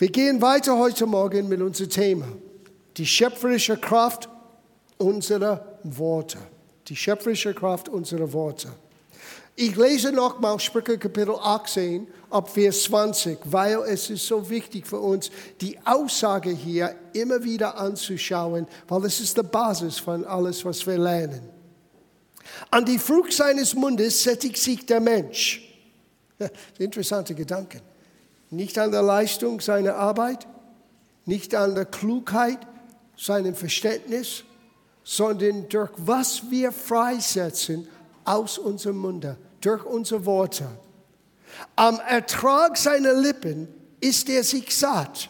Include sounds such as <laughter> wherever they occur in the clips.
Wir gehen weiter heute Morgen mit unserem Thema. Die schöpferische Kraft unserer Worte. Die schöpferische Kraft unserer Worte. Ich lese nochmal Sprüche Kapitel 18 ab Vers 20, weil es ist so wichtig für uns, die Aussage hier immer wieder anzuschauen, weil es ist die Basis von alles, was wir lernen. An die Frucht seines Mundes sättigt sich der Mensch. <laughs> Interessante Gedanken. Nicht an der Leistung seiner Arbeit, nicht an der Klugheit, seinem Verständnis, sondern durch was wir freisetzen aus unserem Munde, durch unsere Worte. Am Ertrag seiner Lippen ist er sich satt.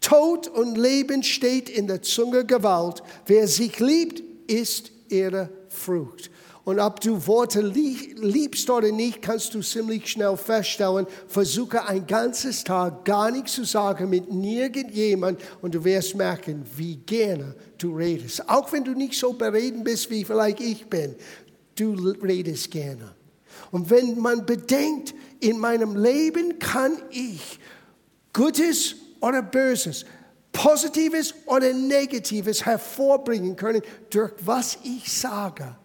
Tod und Leben steht in der Zunge Gewalt. Wer sich liebt, ist ihre Frucht. Und ob du Worte liebst oder nicht, kannst du ziemlich schnell feststellen. Versuche ein ganzes Tag gar nichts zu sagen mit irgendjemand und du wirst merken, wie gerne du redest. Auch wenn du nicht so bereden bist, wie vielleicht ich bin, du redest gerne. Und wenn man bedenkt, in meinem Leben kann ich Gutes oder Böses, Positives oder Negatives hervorbringen können, durch was ich sage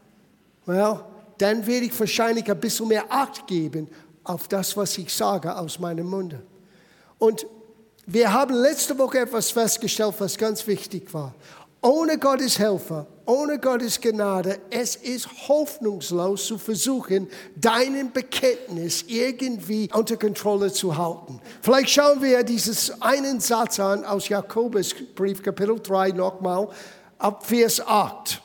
well, dann werde ich wahrscheinlich ein bisschen mehr Acht geben auf das, was ich sage aus meinem Munde. Und wir haben letzte Woche etwas festgestellt, was ganz wichtig war. Ohne Gottes Helfer, ohne Gottes Gnade, es ist hoffnungslos zu versuchen, deinen Bekenntnis irgendwie unter Kontrolle zu halten. Vielleicht schauen wir dieses einen Satz an aus Jakobus Brief Kapitel 3 nochmal ab Vers 8.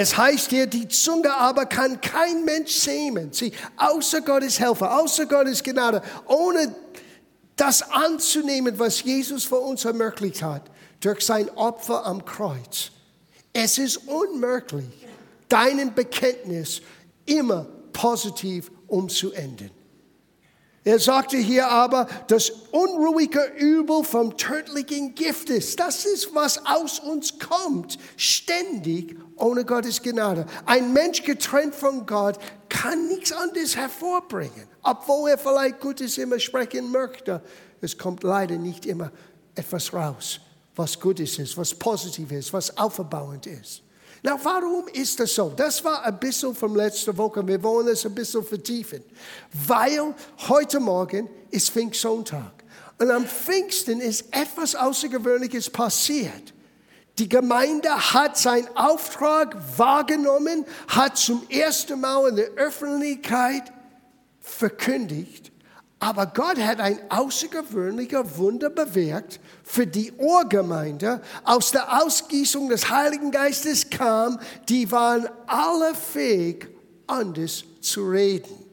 Es heißt hier, die Zunge aber kann kein Mensch sämen. Sie, außer Gottes Helfer, außer Gottes Gnade, ohne das anzunehmen, was Jesus für uns ermöglicht hat, durch sein Opfer am Kreuz. Es ist unmöglich, deinen Bekenntnis immer positiv umzuenden. Er sagte hier aber, das unruhige Übel vom tödlichen Gift ist. Das ist, was aus uns kommt, ständig ohne Gottes Gnade. Ein Mensch getrennt von Gott kann nichts anderes hervorbringen, obwohl er vielleicht Gutes immer sprechen möchte. Es kommt leider nicht immer etwas raus, was Gutes ist, was positiv ist, was aufbauend ist. Na, warum ist das so? Das war ein bisschen vom letzten Woche. Wir wollen es ein bisschen vertiefen. Weil heute Morgen ist Pfingstsonntag. Und am Pfingsten ist etwas Außergewöhnliches passiert. Die Gemeinde hat seinen Auftrag wahrgenommen, hat zum ersten Mal in der Öffentlichkeit verkündigt aber Gott hat ein außergewöhnlicher Wunder bewirkt für die Urgemeinde. Aus der Ausgießung des Heiligen Geistes kam, die waren alle fähig, anders zu reden.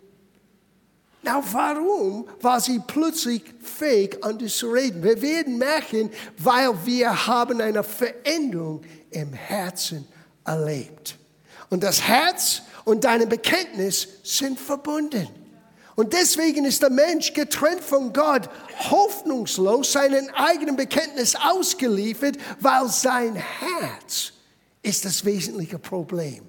Na, warum war sie plötzlich fähig, anders zu reden? Wir werden merken, weil wir haben eine Veränderung im Herzen erlebt. Und das Herz und deine Bekenntnis sind verbunden. Und deswegen ist der Mensch getrennt von Gott, hoffnungslos seinen eigenen Bekenntnis ausgeliefert, weil sein Herz ist das wesentliche Problem.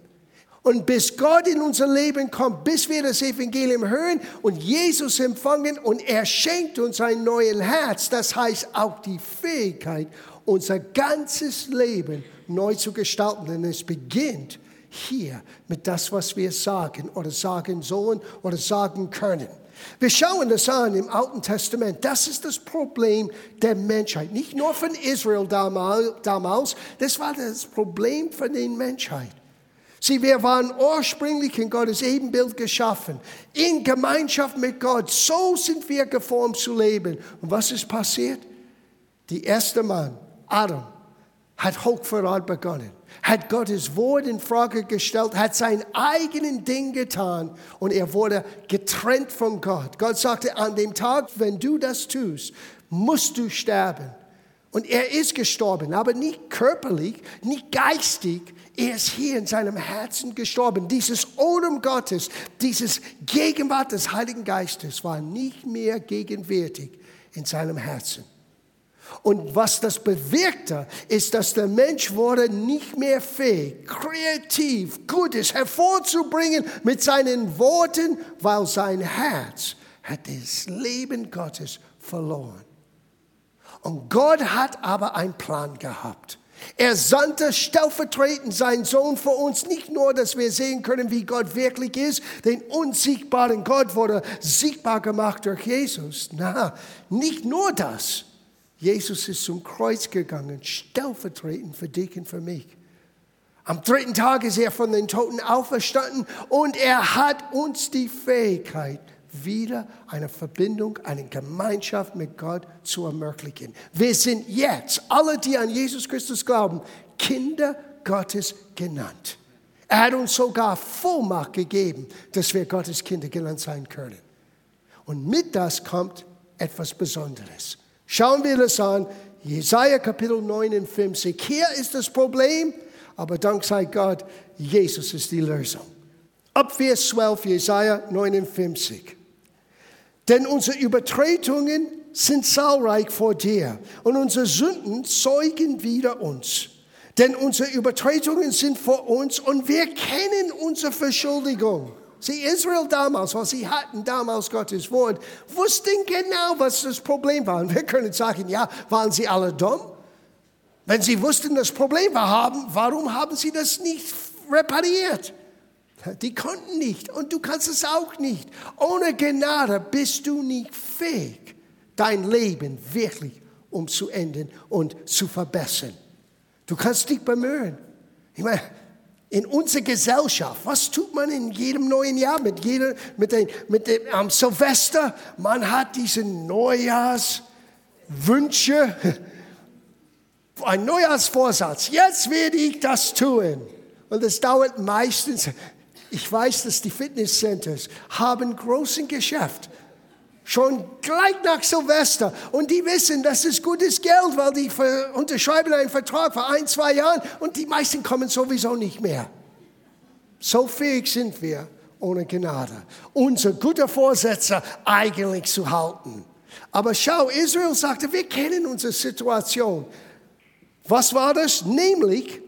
Und bis Gott in unser Leben kommt, bis wir das Evangelium hören und Jesus empfangen und er schenkt uns ein neues Herz, das heißt auch die Fähigkeit, unser ganzes Leben neu zu gestalten. Denn es beginnt hier mit das, was wir sagen oder sagen sollen oder sagen können. Wir schauen das an im Alten Testament. Das ist das Problem der Menschheit. Nicht nur von Israel damals, das war das Problem von der Menschheit. Sie, wir waren ursprünglich in Gottes Ebenbild geschaffen, in Gemeinschaft mit Gott. So sind wir geformt zu leben. Und was ist passiert? Der erste Mann, Adam, hat Hochverrat begonnen hat Gottes Wort in Frage gestellt, hat sein eigenen Ding getan und er wurde getrennt von Gott. Gott sagte, an dem Tag, wenn du das tust, musst du sterben. Und er ist gestorben, aber nicht körperlich, nicht geistig. Er ist hier in seinem Herzen gestorben. Dieses Odem Gottes, dieses Gegenwart des Heiligen Geistes war nicht mehr gegenwärtig in seinem Herzen. Und was das bewirkte, ist, dass der Mensch wurde nicht mehr fähig, kreativ, Gutes hervorzubringen mit seinen Worten, weil sein Herz hat das Leben Gottes verloren. Und Gott hat aber einen Plan gehabt. Er sandte stellvertretend seinen Sohn für uns, nicht nur, dass wir sehen können, wie Gott wirklich ist, den unsiegbaren Gott wurde siegbar gemacht durch Jesus. Na, nicht nur das. Jesus ist zum Kreuz gegangen, stellvertretend für dich und für mich. Am dritten Tag ist er von den Toten auferstanden und er hat uns die Fähigkeit wieder eine Verbindung, eine Gemeinschaft mit Gott zu ermöglichen. Wir sind jetzt, alle, die an Jesus Christus glauben, Kinder Gottes genannt. Er hat uns sogar Vollmacht gegeben, dass wir Gottes Kinder genannt sein können. Und mit das kommt etwas Besonderes. Schauen wir das an. Jesaja Kapitel 59. Hier ist das Problem, aber dank sei Gott, Jesus ist die Lösung. Ab Vers 12, Jesaja 59. Denn unsere Übertretungen sind zahlreich vor dir und unsere Sünden zeugen wider uns. Denn unsere Übertretungen sind vor uns und wir kennen unsere Verschuldigung. Sie, Israel damals, was sie hatten damals Gottes Wort, wussten genau, was das Problem war. Und wir können sagen, ja, waren sie alle dumm? Wenn sie wussten, das Problem war, haben, warum haben sie das nicht repariert? Die konnten nicht und du kannst es auch nicht. Ohne Gnade bist du nicht fähig, dein Leben wirklich umzuenden und zu verbessern. Du kannst dich bemühen. Ich meine, in unserer Gesellschaft, was tut man in jedem neuen Jahr mit, jeder, mit, den, mit dem um, Silvester? Man hat diese Neujahrswünsche, <laughs> ein Neujahrsvorsatz. Jetzt werde ich das tun. Und es dauert meistens ich weiß, dass die Fitnesscenters haben großen Geschäft. Schon gleich nach Silvester. Und die wissen, das ist gutes Geld, weil die unterschreiben einen Vertrag für ein, zwei Jahren und die meisten kommen sowieso nicht mehr. So fähig sind wir ohne Gnade, unser guter Vorsätze eigentlich zu halten. Aber schau, Israel sagte, wir kennen unsere Situation. Was war das? Nämlich,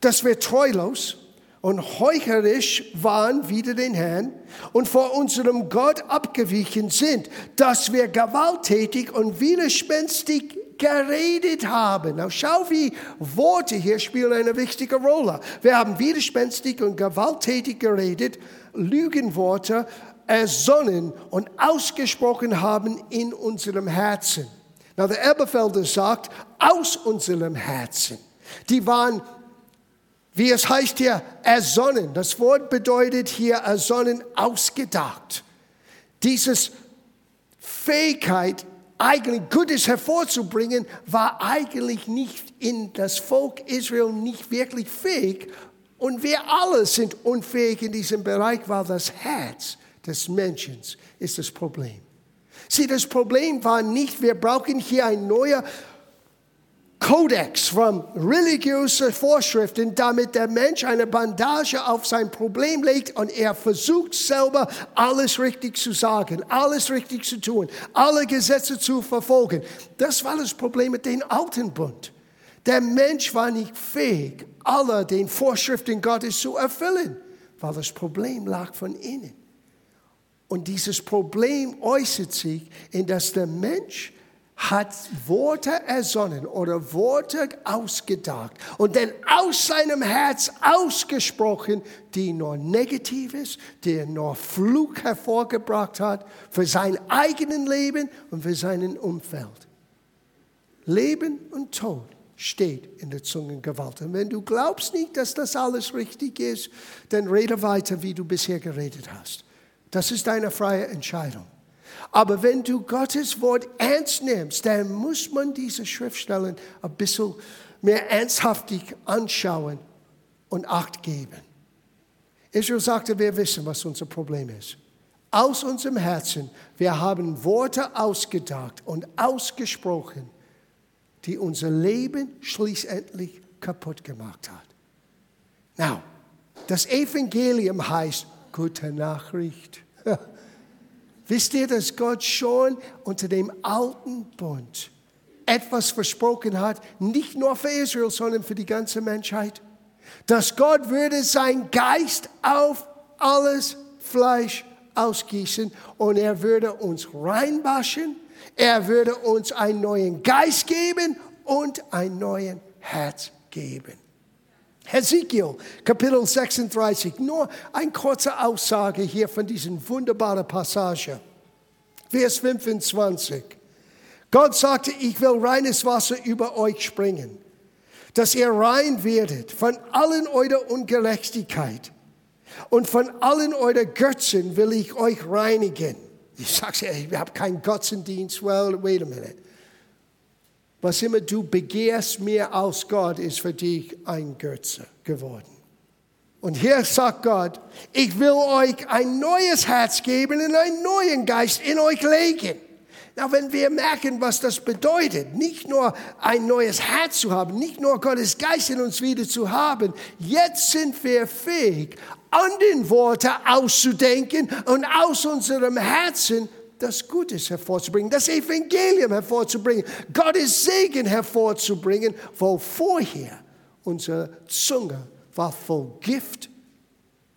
dass wir treulos, und heuchlerisch waren wider den Herrn und vor unserem Gott abgewichen sind, dass wir gewalttätig und widerspenstig geredet haben. Now schau, wie Worte hier spielen eine wichtige Rolle. Wir haben widerspenstig und gewalttätig geredet, Lügenworte ersonnen und ausgesprochen haben in unserem Herzen. Now der Elberfelder sagt, aus unserem Herzen. Die waren wie es heißt hier, ersonnen. Das Wort bedeutet hier ersonnen, ausgedacht. Dieses Fähigkeit, eigentlich Gutes hervorzubringen, war eigentlich nicht in das Volk Israel nicht wirklich fähig. Und wir alle sind unfähig in diesem Bereich, weil das Herz des Menschen ist das Problem. Sieh, das Problem war nicht, wir brauchen hier ein neuer Kodex von religiösen Vorschriften, damit der Mensch eine Bandage auf sein Problem legt und er versucht selber alles richtig zu sagen, alles richtig zu tun, alle Gesetze zu verfolgen. Das war das Problem mit dem alten Bund. Der Mensch war nicht fähig, alle den Vorschriften Gottes zu erfüllen, weil das Problem lag von innen. Und dieses Problem äußert sich in, dass der Mensch hat Worte ersonnen oder Worte ausgedacht und dann aus seinem Herz ausgesprochen, die nur Negatives, die nur Flug hervorgebracht hat für sein eigenes Leben und für sein Umfeld. Leben und Tod steht in der Zungengewalt. Und wenn du glaubst nicht, dass das alles richtig ist, dann rede weiter, wie du bisher geredet hast. Das ist deine freie Entscheidung. Aber wenn du Gottes Wort ernst nimmst, dann muss man diese Schriftstellen ein bisschen mehr ernsthaftig anschauen und Acht geben. Israel sagte, wir wissen, was unser Problem ist. Aus unserem Herzen, wir haben Worte ausgedacht und ausgesprochen, die unser Leben schließlich kaputt gemacht hat. Now, das Evangelium heißt gute Nachricht. <laughs> Wisst ihr, dass Gott schon unter dem alten Bund etwas versprochen hat, nicht nur für Israel, sondern für die ganze Menschheit? Dass Gott würde sein Geist auf alles Fleisch ausgießen und er würde uns reinwaschen, Er würde uns einen neuen Geist geben und ein neuen Herz geben. Hesekiel, Kapitel 36, nur eine kurze Aussage hier von diesen wunderbaren Passage. Vers 25. Gott sagte, ich will reines Wasser über euch springen, dass ihr rein werdet von allen eurer Ungerechtigkeit und von allen euren Götzen will ich euch reinigen. Ich sage, ich habe keinen Götzendienst. Well, wait a minute. Was immer du begehrst mehr als Gott, ist für dich ein Götze geworden. Und hier sagt Gott, ich will euch ein neues Herz geben und einen neuen Geist in euch legen. Na, wenn wir merken, was das bedeutet, nicht nur ein neues Herz zu haben, nicht nur Gottes Geist in uns wieder zu haben, jetzt sind wir fähig, an den Worten auszudenken und aus unserem Herzen das Gutes hervorzubringen, das Evangelium hervorzubringen, Gottes Segen hervorzubringen, wo vorher unsere Zunge war voll Gift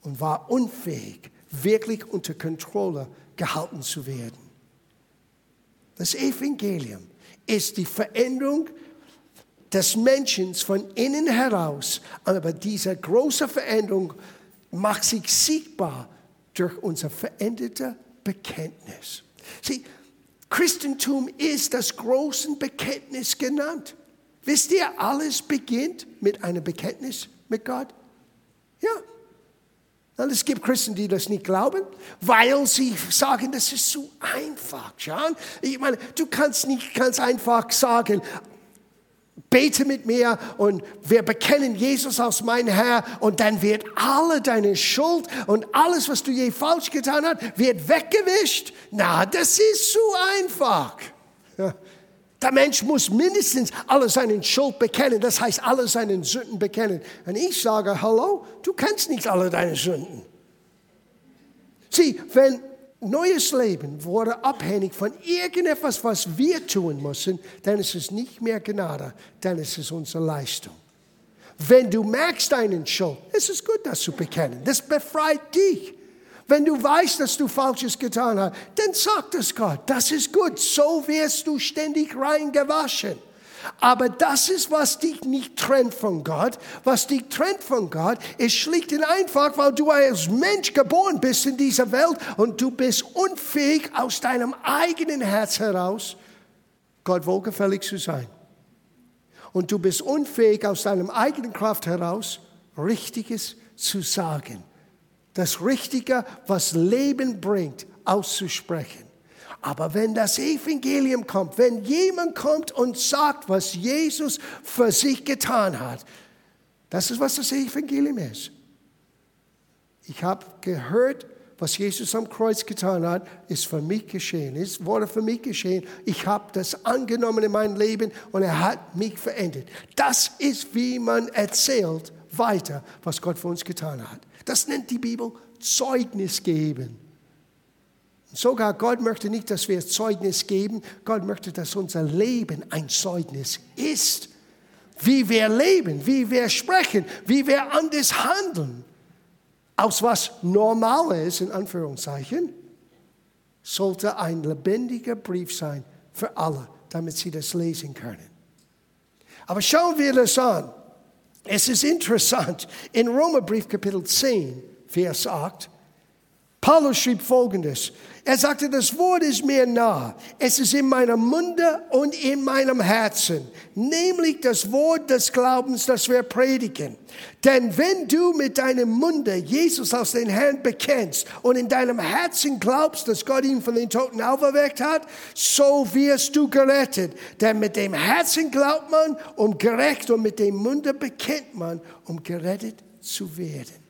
und war unfähig, wirklich unter Kontrolle gehalten zu werden. Das Evangelium ist die Veränderung des Menschen von innen heraus, aber diese große Veränderung macht sich sichtbar durch unser verändertes Bekenntnis. Sieh, Christentum ist das große Bekenntnis genannt. Wisst ihr, alles beginnt mit einem Bekenntnis mit Gott. Ja. Und es gibt Christen, die das nicht glauben, weil sie sagen, das ist so einfach, John. Ich meine, du kannst nicht ganz einfach sagen, bete mit mir und wir bekennen Jesus als mein Herr und dann wird alle deine Schuld und alles, was du je falsch getan hast, wird weggewischt. Na, das ist so einfach. Der Mensch muss mindestens alle seine Schuld bekennen, das heißt alle seine Sünden bekennen. Und ich sage, hallo, du kennst nicht alle deine Sünden. Sieh, wenn neues Leben wurde abhängig von irgendetwas, was wir tun müssen, dann ist es nicht mehr Gnade, dann ist es unsere Leistung. Wenn du merkst deinen Schuld, ist es gut, das zu bekennen. Das befreit dich. Wenn du weißt, dass du Falsches getan hast, dann sag das Gott. Das ist gut. So wirst du ständig reingewaschen. Aber das ist, was dich nicht trennt von Gott. Was dich trennt von Gott, ist schlicht und einfach, weil du als Mensch geboren bist in dieser Welt und du bist unfähig, aus deinem eigenen Herz heraus Gott wohlgefällig zu sein. Und du bist unfähig, aus deinem eigenen Kraft heraus Richtiges zu sagen. Das Richtige, was Leben bringt, auszusprechen. Aber wenn das Evangelium kommt, wenn jemand kommt und sagt, was Jesus für sich getan hat, das ist, was das Evangelium ist. Ich habe gehört, was Jesus am Kreuz getan hat, ist für mich geschehen. Es wurde für mich geschehen. Ich habe das angenommen in mein Leben und er hat mich verändert. Das ist, wie man erzählt weiter, was Gott für uns getan hat. Das nennt die Bibel Zeugnis geben. Sogar Gott möchte nicht, dass wir Zeugnis geben. Gott möchte, dass unser Leben ein Zeugnis ist. Wie wir leben, wie wir sprechen, wie wir anders handeln. Aus was normal ist, in Anführungszeichen, sollte ein lebendiger Brief sein für alle, damit sie das lesen können. Aber schauen wir das an. Es ist interessant. In Römerbrief Kapitel 10, Vers 8, Paulus schrieb folgendes. Er sagte, das Wort ist mir nah. Es ist in meinem Munde und in meinem Herzen. Nämlich das Wort des Glaubens, das wir predigen. Denn wenn du mit deinem Munde Jesus als den Herrn bekennst und in deinem Herzen glaubst, dass Gott ihn von den Toten auferweckt hat, so wirst du gerettet. Denn mit dem Herzen glaubt man, um gerecht und mit dem Munde bekennt man, um gerettet zu werden.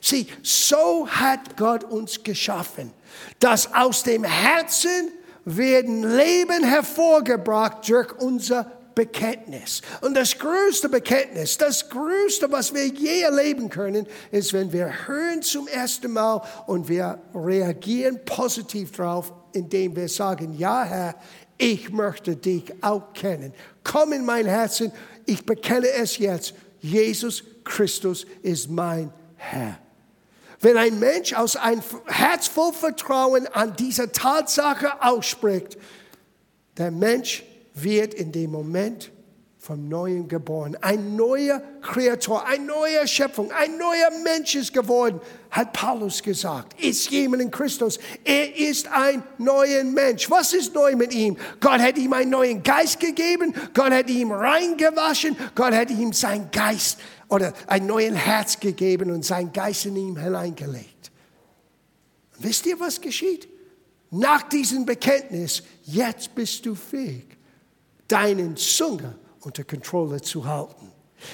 Sieh, so hat Gott uns geschaffen, dass aus dem Herzen werden Leben hervorgebracht durch unser Bekenntnis. Und das größte Bekenntnis, das größte, was wir je erleben können, ist, wenn wir hören zum ersten Mal und wir reagieren positiv drauf, indem wir sagen, ja Herr, ich möchte dich auch kennen. Komm in mein Herzen, ich bekenne es jetzt. Jesus Christus ist mein Herr. Wenn ein Mensch aus einem Herz voll Vertrauen an diese Tatsache ausspricht, Der Mensch wird in dem Moment vom Neuen geboren. Ein neuer Kreator, eine neue Schöpfung, ein neuer Mensch ist geworden, hat Paulus gesagt. Ist jemand in Christus. Er ist ein neuer Mensch. Was ist neu mit ihm? Gott hat ihm einen neuen Geist gegeben. Gott hat ihm reingewaschen. Gott hat ihm sein Geist oder ein neues Herz gegeben und sein Geist in ihm hineingelegt. Wisst ihr, was geschieht? Nach diesem Bekenntnis, jetzt bist du fähig, deinen Zunge unter Kontrolle zu halten.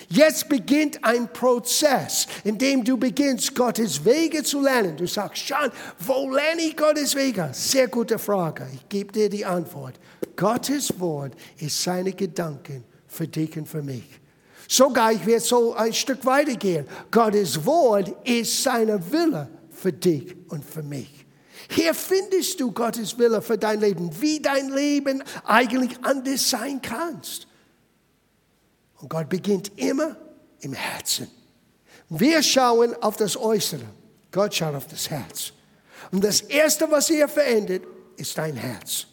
Jetzt beginnt ein Prozess, in dem du beginnst, Gottes Wege zu lernen. Du sagst, Sean, wo lerne ich Gottes Wege? Sehr gute Frage. Ich gebe dir die Antwort. Gottes Wort ist seine Gedanken für dich und für mich. Sogar, ich werde so ein Stück weitergehen. Gottes Wort ist seine Wille für dich und für mich. Hier findest du Gottes Wille für dein Leben, wie dein Leben eigentlich anders sein kannst. Und Gott beginnt immer im Herzen. Wir schauen auf das Äußere. Gott schaut auf das Herz. Und das Erste, was er verändert, ist dein Herz.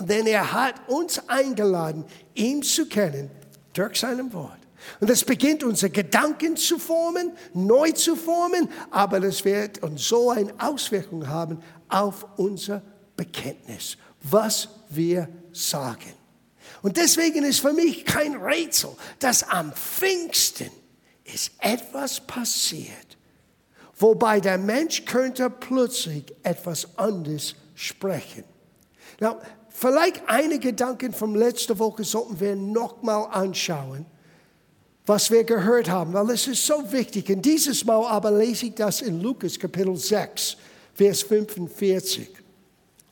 Denn er hat uns eingeladen, ihn zu kennen durch seinem Wort. Und das beginnt unsere Gedanken zu formen, neu zu formen, aber das wird uns so eine Auswirkung haben auf unser Bekenntnis, was wir sagen. Und deswegen ist für mich kein Rätsel, dass am Pfingsten ist etwas passiert, wobei der Mensch könnte plötzlich etwas anderes sprechen. Now, vielleicht einige Gedanken vom letzten Woche sollten wir nochmal anschauen, was wir gehört haben, weil es ist so wichtig. Und dieses Mal aber lese ich das in Lukas Kapitel 6, Vers 45.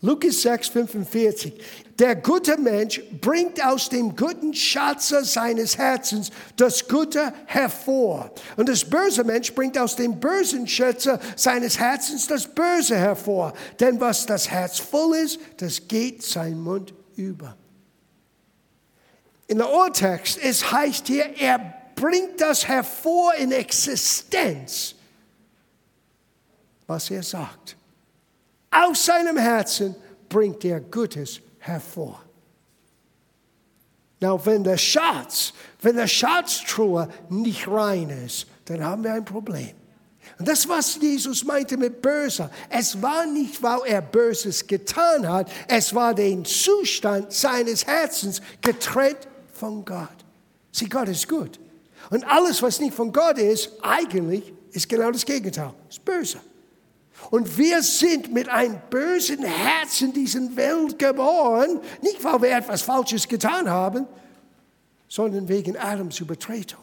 Lukas 6, 45. Der gute Mensch bringt aus dem guten Schatze seines Herzens das Gute hervor. Und das böse Mensch bringt aus dem bösen Schätze seines Herzens das Böse hervor. Denn was das Herz voll ist, das geht sein Mund über. In der Urtext, es heißt hier, er bringt das hervor in Existenz, was er sagt. Aus seinem Herzen bringt er Gutes hervor. Na, wenn der Schatz, wenn der Schatztruhe nicht rein ist, dann haben wir ein Problem. Und das, was Jesus meinte mit böse, es war nicht, weil er Böses getan hat, es war der Zustand seines Herzens getrennt von Gott. Sieh, Gott ist gut. Und alles, was nicht von Gott ist, eigentlich ist genau das Gegenteil, ist böse. Und wir sind mit einem bösen Herz in diese Welt geboren, nicht weil wir etwas Falsches getan haben, sondern wegen Adams Übertretung.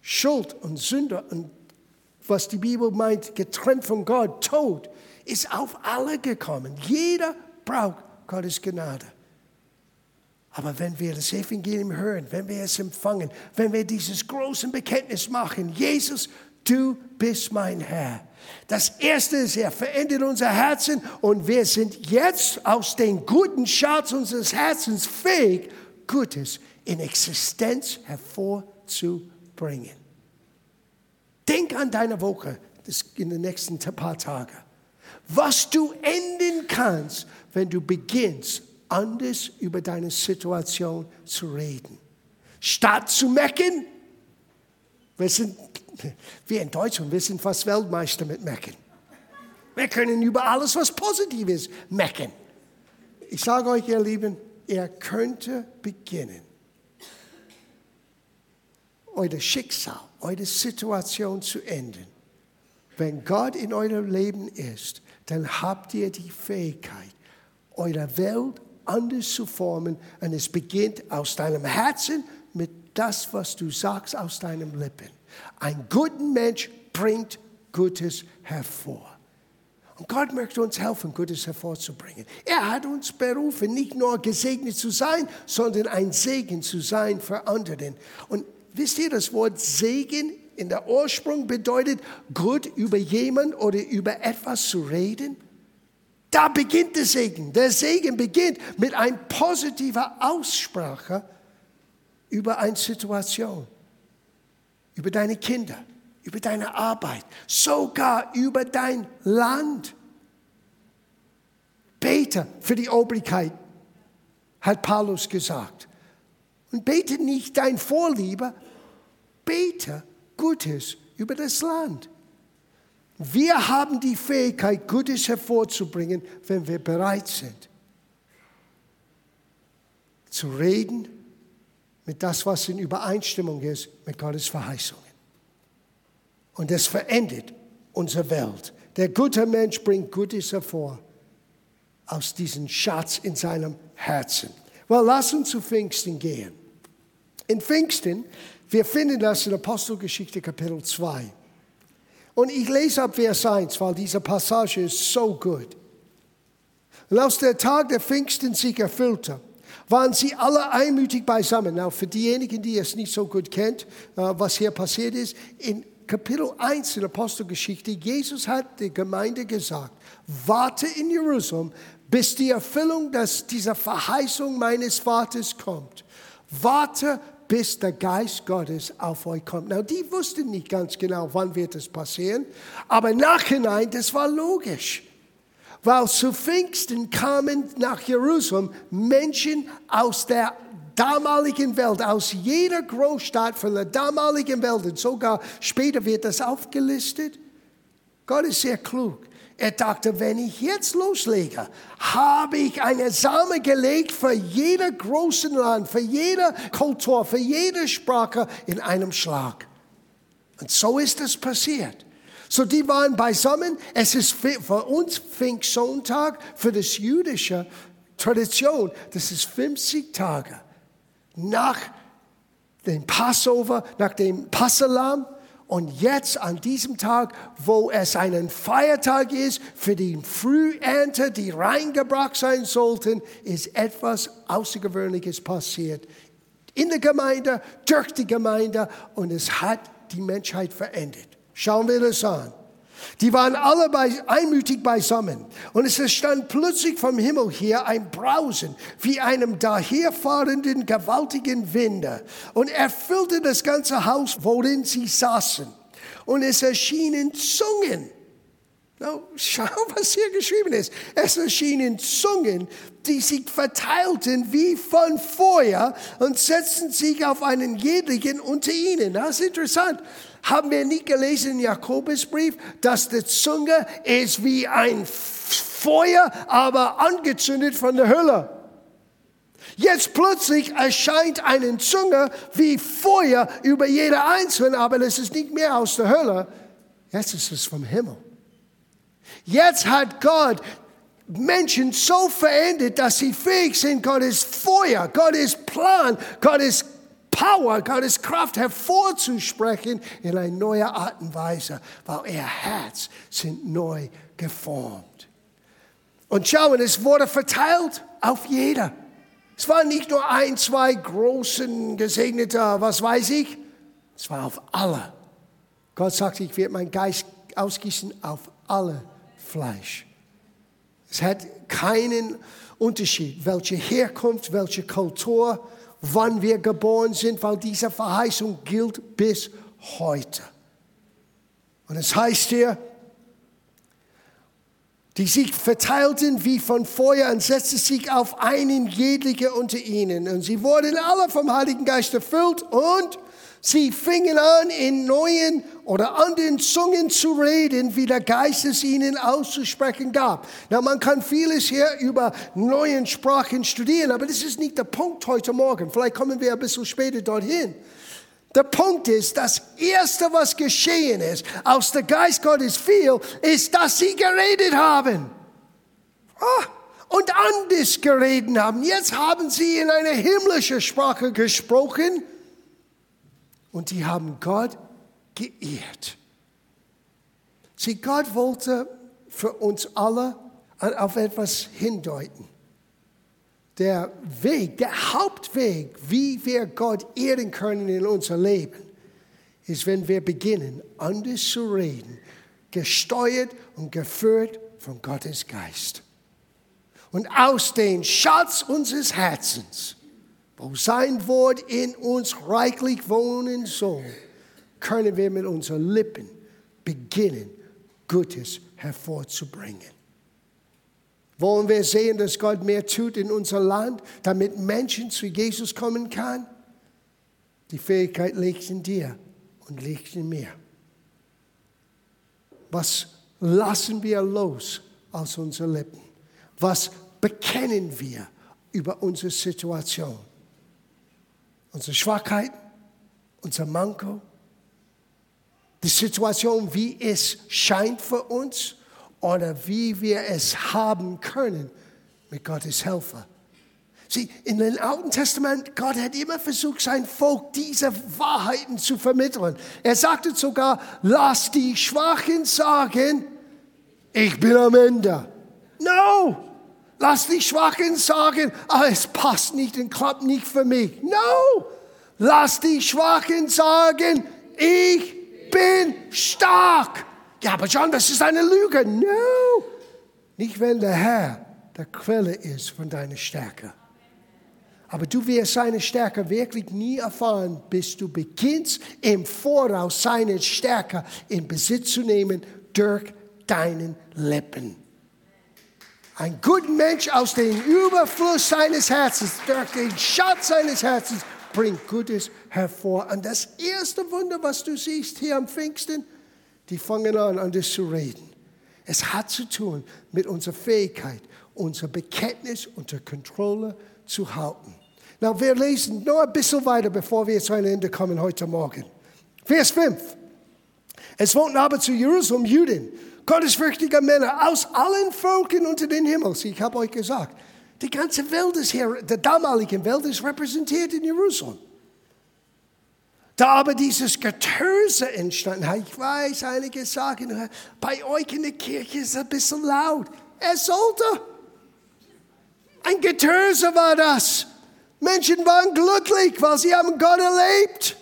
Schuld und Sünde und was die Bibel meint, getrennt von Gott, Tod, ist auf alle gekommen. Jeder braucht Gottes Gnade. Aber wenn wir das Evangelium hören, wenn wir es empfangen, wenn wir dieses große Bekenntnis machen, Jesus, du bist mein Herr, das erste ist, er verändert unser Herzen und wir sind jetzt aus dem guten Schatz unseres Herzens fähig, Gutes in Existenz hervorzubringen. Denk an deine Woche in den nächsten paar Tagen. Was du enden kannst, wenn du beginnst, anders über deine Situation zu reden. Statt zu mecken, wir sind wir in Deutschland, wir sind fast Weltmeister mit Mecken. Wir können über alles, was positiv ist, mecken. Ich sage euch, ihr Lieben, ihr könnte beginnen, euer Schicksal, eure Situation zu ändern. Wenn Gott in eurem Leben ist, dann habt ihr die Fähigkeit, eure Welt anders zu formen und es beginnt aus deinem Herzen mit das, was du sagst, aus deinen Lippen. Ein guter Mensch bringt Gutes hervor. Und Gott möchte uns helfen, Gutes hervorzubringen. Er hat uns berufen, nicht nur gesegnet zu sein, sondern ein Segen zu sein für andere. Und wisst ihr, das Wort Segen in der Ursprung bedeutet, gut über jemand oder über etwas zu reden? Da beginnt der Segen. Der Segen beginnt mit einer positiven Aussprache über eine Situation über deine Kinder, über deine Arbeit, sogar über dein Land. Bete für die Obrigkeit. hat Paulus gesagt. Und bete nicht dein Vorliebe, bete Gutes über das Land. Wir haben die Fähigkeit, Gutes hervorzubringen, wenn wir bereit sind, zu reden mit das, was in Übereinstimmung ist mit Gottes Verheißungen. Und das verändert unsere Welt. Der gute Mensch bringt Gutes hervor aus diesem Schatz in seinem Herzen. Well, lass uns zu Pfingsten gehen. In Pfingsten, wir finden das in Apostelgeschichte Kapitel 2. Und ich lese ab Vers 1, weil diese Passage ist so gut. Und aus der Tag der Pfingsten sich erfüllte, waren sie alle einmütig beisammen. Now, für diejenigen, die es nicht so gut kennt, uh, was hier passiert ist, in Kapitel 1 in Apostelgeschichte, Jesus hat der Gemeinde gesagt, warte in Jerusalem, bis die Erfüllung des, dieser Verheißung meines Vaters kommt. Warte, bis der Geist Gottes auf euch kommt. Na, die wussten nicht ganz genau, wann wird es passieren, aber nachhinein, das war logisch. Weil zu Pfingsten kamen nach Jerusalem Menschen aus der damaligen Welt, aus jeder Großstadt von der damaligen Welt und sogar später wird das aufgelistet. Gott ist sehr klug. Er dachte, wenn ich jetzt loslege, habe ich eine Same gelegt für jeder großen Land, für jede Kultur, für jede Sprache in einem Schlag. Und so ist es passiert. So, die waren beisammen. Es ist für uns Pfingstsonntag, für das jüdische Tradition, das ist 50 Tage nach dem Passover, nach dem Passalam. Und jetzt an diesem Tag, wo es einen Feiertag ist für die Frühernte, die reingebracht sein sollten, ist etwas Außergewöhnliches passiert. In der Gemeinde, durch die Gemeinde und es hat die Menschheit verändert. Schauen wir das an. Die waren alle bei, einmütig beisammen. Und es stand plötzlich vom Himmel her ein Brausen wie einem daherfahrenden gewaltigen Winde und erfüllte das ganze Haus, worin sie saßen. Und es erschienen Zungen. Schau, was hier geschrieben ist. Es erschienen Zungen, die sich verteilten wie von Feuer und setzten sich auf einen jedrigen unter ihnen. Das ist interessant. Haben wir nicht gelesen im Jakobusbrief, dass die Zunge ist wie ein Feuer, aber angezündet von der Hölle. Jetzt plötzlich erscheint eine Zunge wie Feuer über jede Einzelne, aber das ist nicht mehr aus der Hölle. Jetzt ist es vom Himmel. Jetzt hat Gott Menschen so verändert, dass sie fähig sind, Gottes Feuer, Gottes Plan, Gottes Power, Gottes Kraft hervorzusprechen in eine neue Art und Weise, weil ihr Herz sind neu geformt. Und schauen, es wurde verteilt auf jeder. Es waren nicht nur ein, zwei großen gesegnete, was weiß ich, es war auf alle. Gott sagt, ich werde meinen Geist ausgießen auf alle Fleisch. Es hat keinen Unterschied, welche Herkunft, welche Kultur, wann wir geboren sind, weil diese Verheißung gilt bis heute. Und es heißt hier, die sich verteilten wie von Feuer und setzten sich auf einen jedliche unter ihnen. Und sie wurden alle vom Heiligen Geist erfüllt und Sie fingen an, in neuen oder anderen Zungen zu reden, wie der Geist es ihnen auszusprechen gab. Na, man kann vieles hier über neuen Sprachen studieren, aber das ist nicht der Punkt heute Morgen. Vielleicht kommen wir ein bisschen später dorthin. Der Punkt ist, das Erste, was geschehen ist, aus der Geist Gottes fiel, ist, dass sie geredet haben. Ah, und anders geredet haben. Jetzt haben sie in einer himmlischen Sprache gesprochen und die haben Gott geehrt. Sieh, Gott wollte für uns alle auf etwas hindeuten. Der Weg, der Hauptweg, wie wir Gott ehren können in unser Leben, ist, wenn wir beginnen, anders zu reden, gesteuert und geführt von Gottes Geist. Und aus dem Schatz unseres Herzens wo sein Wort in uns reichlich wohnen soll, können wir mit unseren Lippen beginnen, Gutes hervorzubringen. Wollen wir sehen, dass Gott mehr tut in unser Land, damit Menschen zu Jesus kommen kann? Die Fähigkeit liegt in dir und liegt in mir. Was lassen wir los aus unseren Lippen? Was bekennen wir über unsere Situation? Unsere Schwachheiten, unser Manko, die Situation, wie es scheint für uns oder wie wir es haben können mit Gottes Helfer. Sieh, in dem Alten Testament, Gott hat immer versucht, sein Volk diese Wahrheiten zu vermitteln. Er sagte sogar, lass die Schwachen sagen, ich bin am Ende. No! Lass die Schwachen sagen, ah, es passt nicht und klappt nicht für mich. No! Lass die Schwachen sagen, ich bin stark. Ja, aber John, das ist eine Lüge. No! Nicht, wenn der Herr der Quelle ist von deiner Stärke. Aber du wirst seine Stärke wirklich nie erfahren, bis du beginnst, im Voraus seine Stärke in Besitz zu nehmen durch deinen Lippen. Ein guter Mensch aus dem Überfluss seines Herzens, durch den Schatz seines Herzens, bringt Gutes hervor. Und das erste Wunder, was du siehst hier am Pfingsten, die fangen an, an das zu reden. Es hat zu tun mit unserer Fähigkeit, unser Bekenntnis unter Kontrolle zu halten. Na, wir lesen nur ein bisschen weiter, bevor wir zu einem Ende kommen heute Morgen. Vers 5. Es wohnten aber zu Jerusalem Juden, gottesfürchtige Männer aus allen Völkern unter den Himmels. Ich habe euch gesagt, die ganze Welt ist hier, die damalige Welt ist repräsentiert in Jerusalem. Da aber dieses Getöse entstanden, ich weiß, einige sagen, bei euch in der Kirche ist es ein bisschen laut. Es sollte. Ein Getöse war das. Menschen waren glücklich, weil sie haben Gott erlebt.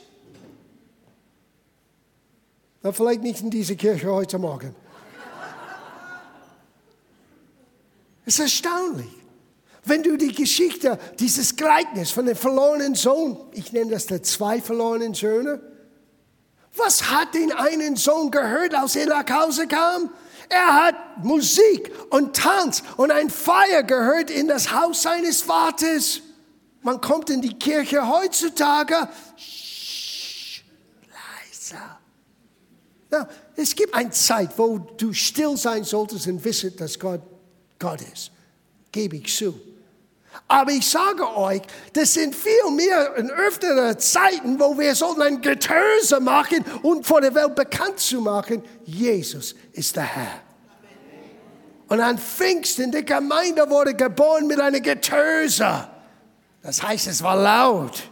Na, vielleicht nicht in dieser Kirche heute Morgen. Es ist erstaunlich. Wenn du die Geschichte, dieses Gleichnis von dem verlorenen Sohn, ich nenne das der zwei verlorenen Söhne, was hat den einen Sohn gehört, als er nach Hause kam? Er hat Musik und Tanz und ein Feier gehört in das Haus seines Vaters. Man kommt in die Kirche heutzutage, Shh, leiser. Ja, es gibt eine Zeit, wo du still sein solltest und wissen, dass Gott Gott ist. Gebe ich zu. Aber ich sage euch, das sind viel mehr und öftere Zeiten, wo wir sollten ein Getöse machen und vor der Welt bekannt zu machen, Jesus ist der Herr. Und an Pfingsten, die Gemeinde wurde geboren mit einer Getöse. Das heißt, es war laut.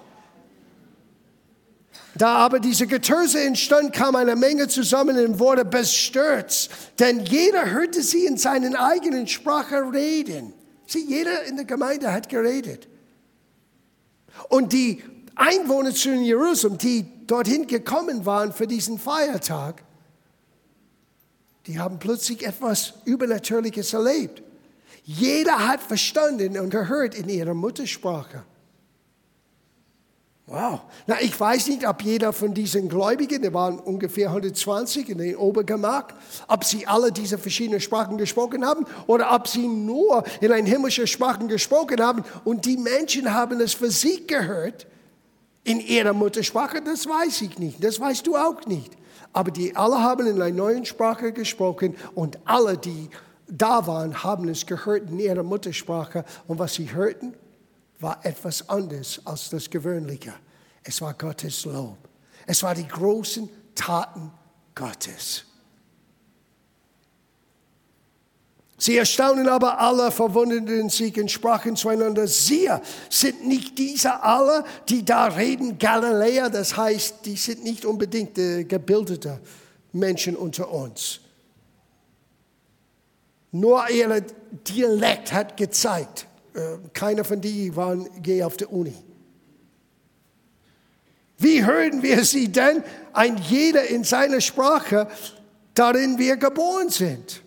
Da aber diese Getöse entstand, kam eine Menge zusammen und wurde bestürzt, denn jeder hörte sie in seinen eigenen Sprache reden. Sieh, jeder in der Gemeinde hat geredet. Und die Einwohner zu Jerusalem, die dorthin gekommen waren für diesen Feiertag, die haben plötzlich etwas Übernatürliches erlebt. Jeder hat verstanden und gehört in ihrer Muttersprache. Wow. Na, ich weiß nicht, ob jeder von diesen Gläubigen, da waren ungefähr 120 in den Obergemach, ob sie alle diese verschiedenen Sprachen gesprochen haben oder ob sie nur in ein himmlischer Sprachen gesprochen haben und die Menschen haben es für sich gehört in ihrer Muttersprache, das weiß ich nicht, das weißt du auch nicht. Aber die alle haben in einer neuen Sprache gesprochen und alle, die da waren, haben es gehört in ihrer Muttersprache. Und was sie hörten, war etwas anderes als das Gewöhnliche. Es war Gottes Lob. Es war die großen Taten Gottes. Sie erstaunen aber alle, verwunderten sich und sprachen zueinander, siehe, sind nicht diese alle, die da reden, Galiläer, das heißt, die sind nicht unbedingt äh, gebildete Menschen unter uns. Nur ihr Dialekt hat gezeigt, keiner von die waren je auf der Uni. Wie hören wir sie denn? Ein jeder in seiner Sprache, darin wir geboren sind.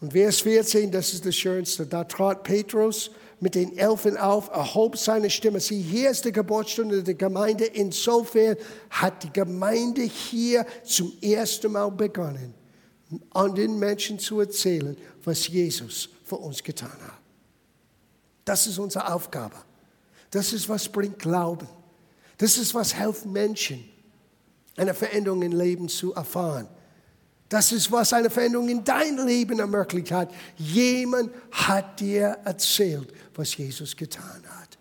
Und Vers 14, das ist das Schönste. Da trat Petrus mit den Elfen auf, erhob seine Stimme. Sieh, hier ist die Geburtsstunde der Gemeinde. Insofern hat die Gemeinde hier zum ersten Mal begonnen an den Menschen zu erzählen, was Jesus für uns getan hat. Das ist unsere Aufgabe. Das ist, was bringt Glauben. Das ist, was hilft Menschen, eine Veränderung im Leben zu erfahren. Das ist, was eine Veränderung in dein Leben ermöglicht hat. Jemand hat dir erzählt, was Jesus getan hat.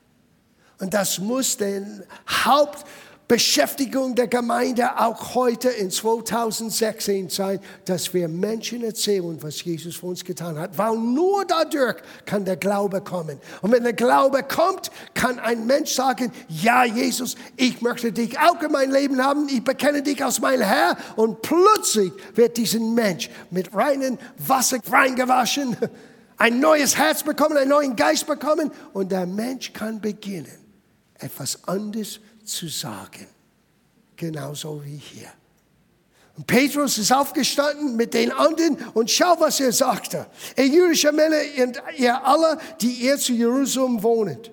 Und das muss den Haupt Beschäftigung der Gemeinde auch heute in 2016 sein, dass wir Menschen erzählen, was Jesus für uns getan hat. Weil nur dadurch kann der Glaube kommen. Und wenn der Glaube kommt, kann ein Mensch sagen, ja Jesus, ich möchte dich auch in mein Leben haben, ich bekenne dich als mein Herr. Und plötzlich wird diesen Mensch mit reinem Wasser reingewaschen, <laughs> ein neues Herz bekommen, einen neuen Geist bekommen und der Mensch kann beginnen, etwas anderes zu zu sagen. Genauso wie hier. Und Petrus ist aufgestanden mit den anderen und schau, was er sagte. Ihr jüdische Männer und ihr alle, die ihr zu Jerusalem wohnt.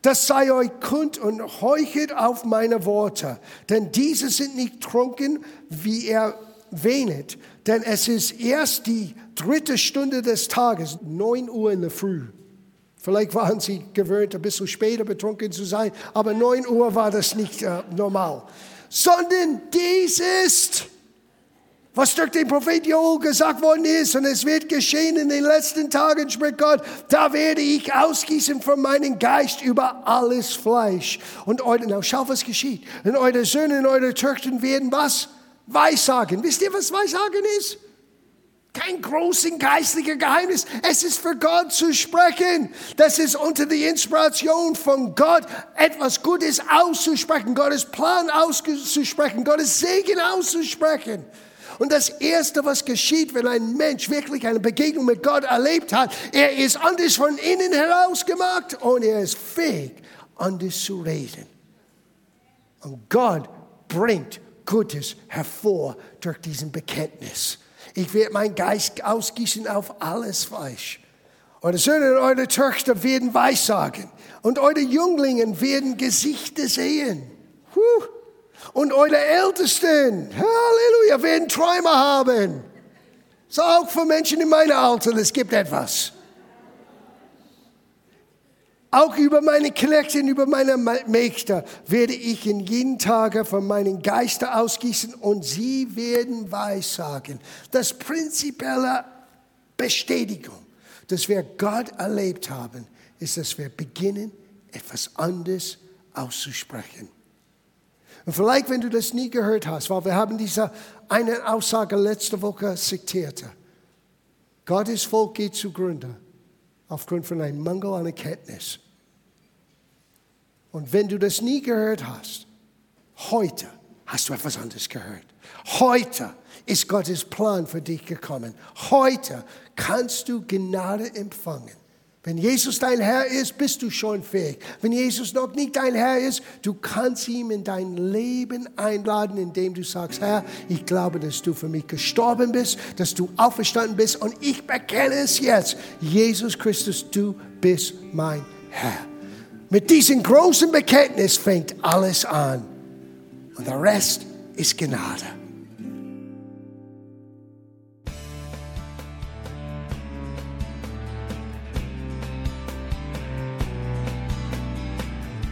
Das sei euch kund und heuchelt auf meine Worte, denn diese sind nicht trunken, wie er wähnet, denn es ist erst die dritte Stunde des Tages, neun Uhr in der Früh. Vielleicht waren sie gewöhnt, ein bisschen später betrunken zu sein, aber 9 Uhr war das nicht äh, normal. Sondern dies ist, was durch den Prophet Joel gesagt worden ist, und es wird geschehen in den letzten Tagen, spricht Gott, da werde ich ausgießen von meinem Geist über alles Fleisch. Und eure, schau, was geschieht. Und eure Söhne und eure Töchter werden was? Weissagen. Wisst ihr, was Weissagen ist? Kein großes geistliches Geheimnis. Es ist für Gott zu sprechen. Das ist unter der Inspiration von Gott, etwas Gutes auszusprechen, Gottes Plan auszusprechen, Gottes Segen auszusprechen. Und das Erste, was geschieht, wenn ein Mensch wirklich eine Begegnung mit Gott erlebt hat, er ist anders von innen heraus gemacht und er ist fähig, anders zu reden. Und Gott bringt Gutes hervor durch diesen Bekenntnis. Ich werde meinen Geist ausgießen auf alles Fleisch. Eure Söhne und eure Töchter werden Weissagen. Und eure Jünglingen werden Gesichter sehen. Und eure Ältesten, Halleluja, werden Träume haben. So auch für Menschen in meinem Alter, es gibt etwas. Auch über meine Knechte über meine Mägde werde ich in jeden Tage von meinen Geister ausgießen und sie werden Weissagen. Das prinzipielle Bestätigung, dass wir Gott erlebt haben, ist, dass wir beginnen, etwas anderes auszusprechen. Und vielleicht, wenn du das nie gehört hast, weil wir haben diese eine Aussage letzte Woche zitiert. Gottes Volk geht zugrunde aufgrund von einem Mangel an Erkenntnis. Und wenn du das nie gehört hast, heute hast du etwas anderes gehört. Heute ist Gottes Plan für dich gekommen. Heute kannst du Gnade empfangen. Wenn Jesus dein Herr ist, bist du schon fähig. Wenn Jesus noch nicht dein Herr ist, du kannst ihn in dein Leben einladen, indem du sagst, Herr, ich glaube, dass du für mich gestorben bist, dass du auferstanden bist und ich bekenne es jetzt. Jesus Christus, du bist mein Herr. Mit diesem großen Bekenntnis fängt alles an. Und der Rest ist Gnade.